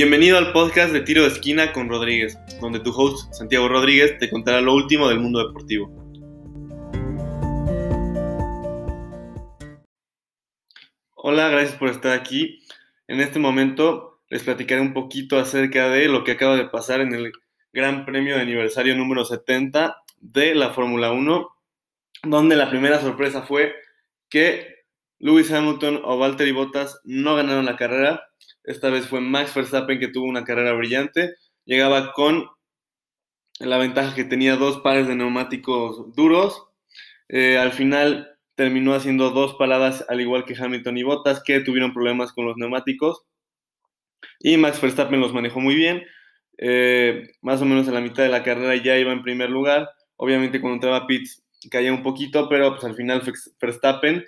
Bienvenido al podcast de Tiro de Esquina con Rodríguez, donde tu host Santiago Rodríguez te contará lo último del mundo deportivo. Hola, gracias por estar aquí. En este momento les platicaré un poquito acerca de lo que acaba de pasar en el Gran Premio de aniversario número 70 de la Fórmula 1, donde la primera sorpresa fue que Lewis Hamilton o Valtteri Bottas no ganaron la carrera. Esta vez fue Max Verstappen que tuvo una carrera brillante. Llegaba con la ventaja que tenía dos pares de neumáticos duros. Eh, al final terminó haciendo dos paradas al igual que Hamilton y Bottas que tuvieron problemas con los neumáticos. Y Max Verstappen los manejó muy bien. Eh, más o menos a la mitad de la carrera ya iba en primer lugar. Obviamente cuando entraba Pitts caía un poquito, pero pues al final Verstappen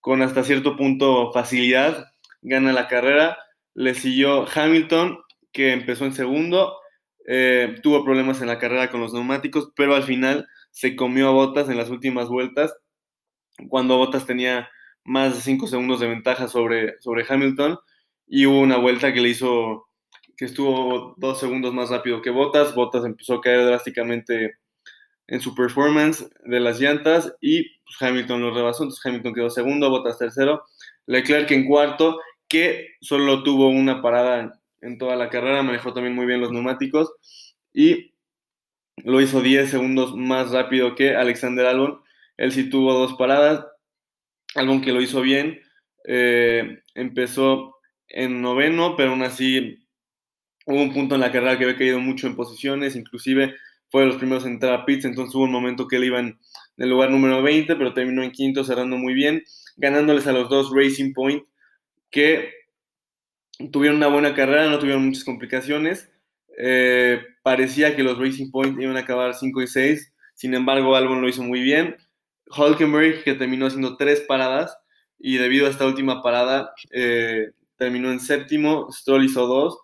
con hasta cierto punto facilidad, gana la carrera. Le siguió Hamilton, que empezó en segundo, eh, tuvo problemas en la carrera con los neumáticos, pero al final se comió a Botas en las últimas vueltas, cuando Botas tenía más de 5 segundos de ventaja sobre, sobre Hamilton, y hubo una vuelta que le hizo, que estuvo dos segundos más rápido que Botas, Botas empezó a caer drásticamente en su performance de las llantas y pues, Hamilton lo rebasó, entonces Hamilton quedó segundo, Bottas tercero, Leclerc en cuarto, que solo tuvo una parada en toda la carrera, manejó también muy bien los neumáticos y lo hizo 10 segundos más rápido que Alexander Albon. Él sí tuvo dos paradas, Albon que lo hizo bien, eh, empezó en noveno, pero aún así hubo un punto en la carrera que había caído mucho en posiciones, inclusive fue de los primeros en entrar a pits, entonces hubo un momento que él iba en el lugar número 20, pero terminó en quinto, cerrando muy bien, ganándoles a los dos Racing Point, que tuvieron una buena carrera, no tuvieron muchas complicaciones. Eh, parecía que los Racing Point iban a acabar 5 y 6, sin embargo, Albon lo hizo muy bien. Hulkenberg, que terminó haciendo tres paradas, y debido a esta última parada, eh, terminó en séptimo, Stroll hizo dos.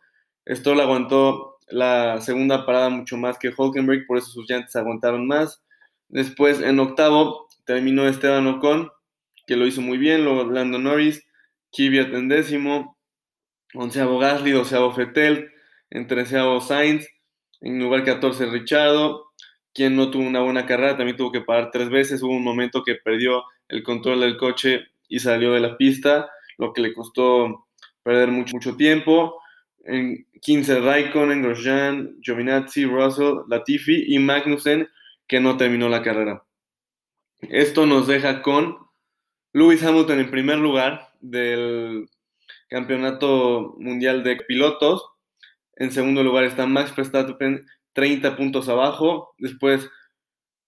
Stroll aguantó la segunda parada mucho más que Hulkenberg, por eso sus llantas aguantaron más. Después, en octavo, terminó Esteban Ocon, que lo hizo muy bien, luego Lando Norris, Kvyat en décimo, onceavo Gasly, doceavo Fetel, en treceavo Sainz, en lugar 14 Richardo, quien no tuvo una buena carrera, también tuvo que parar tres veces, hubo un momento que perdió el control del coche y salió de la pista, lo que le costó perder mucho, mucho tiempo. En 15 Raikkonen, Grosjean, Giovinazzi, Russell, Latifi y Magnussen, que no terminó la carrera. Esto nos deja con Lewis Hamilton en primer lugar del Campeonato Mundial de Pilotos. En segundo lugar está Max Verstappen, 30 puntos abajo. Después,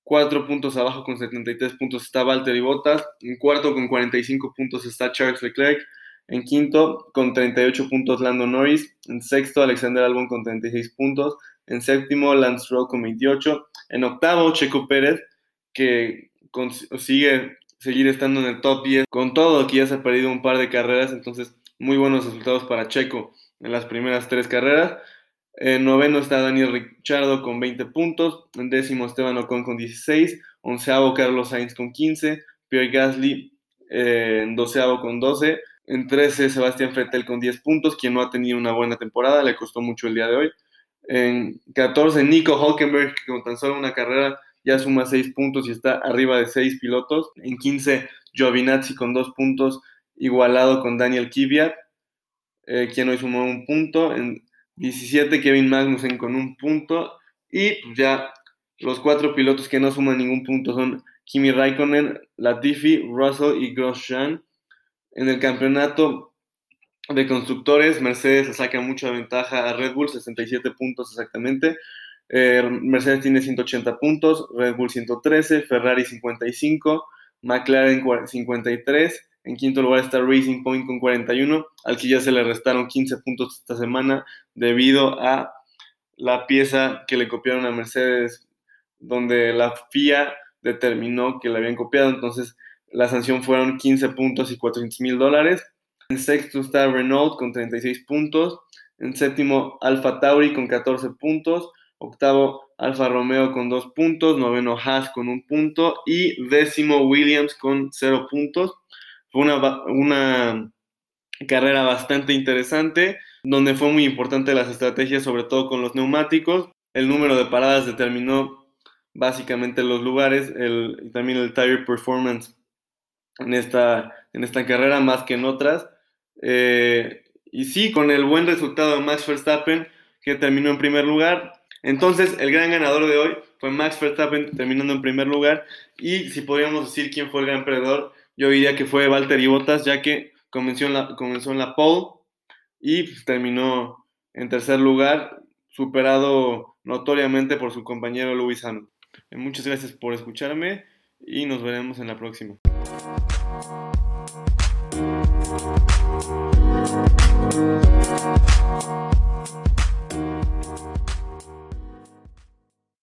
4 puntos abajo con 73 puntos está Valtteri Bottas. En cuarto, con 45 puntos está Charles Leclerc. En quinto, con 38 puntos, Lando Norris. En sexto, Alexander Albon con 36 puntos. En séptimo, Lance Stroll con 28. En octavo, Checo Pérez, que consigue seguir estando en el top 10. Con todo, aquí ya se ha perdido un par de carreras, entonces muy buenos resultados para Checo en las primeras tres carreras. En noveno está Daniel Ricciardo con 20 puntos. En décimo, Esteban Ocon con 16. Onceavo, Carlos Sainz con 15. Pierre Gasly eh, en doceavo con 12. En 13, Sebastián Fettel con 10 puntos, quien no ha tenido una buena temporada, le costó mucho el día de hoy. En 14, Nico Hulkenberg, que con tan solo una carrera ya suma 6 puntos y está arriba de 6 pilotos. En 15, Giovinazzi con 2 puntos, igualado con Daniel Kvyat, eh, quien hoy sumó un punto. En 17, Kevin Magnussen con un punto. Y pues, ya los cuatro pilotos que no suman ningún punto son Kimi Raikkonen, Latifi, Russell y Grosjean. En el campeonato de constructores, Mercedes saca mucha ventaja a Red Bull, 67 puntos exactamente. Eh, Mercedes tiene 180 puntos, Red Bull 113, Ferrari 55, McLaren 53. En quinto lugar está Racing Point con 41, al que ya se le restaron 15 puntos esta semana debido a la pieza que le copiaron a Mercedes, donde la FIA determinó que la habían copiado. Entonces, la sanción fueron 15 puntos y 400 mil dólares. En sexto está Renault con 36 puntos. En séptimo, Alfa Tauri con 14 puntos. Octavo, Alfa Romeo con 2 puntos. Noveno, Haas con 1 punto. Y décimo, Williams con 0 puntos. Fue una, una carrera bastante interesante. donde fue muy importante las estrategias, sobre todo con los neumáticos. El número de paradas determinó básicamente los lugares el, y también el tire performance en esta, en esta carrera más que en otras. Eh, y sí, con el buen resultado de Max Verstappen, que terminó en primer lugar. Entonces, el gran ganador de hoy fue Max Verstappen terminando en primer lugar. Y si podríamos decir quién fue el gran perdedor, yo diría que fue Valtteri Bottas, ya que comenzó en la, comenzó en la pole y pues, terminó en tercer lugar, superado notoriamente por su compañero Luis Hamilton. Muchas gracias por escucharme y nos veremos en la próxima.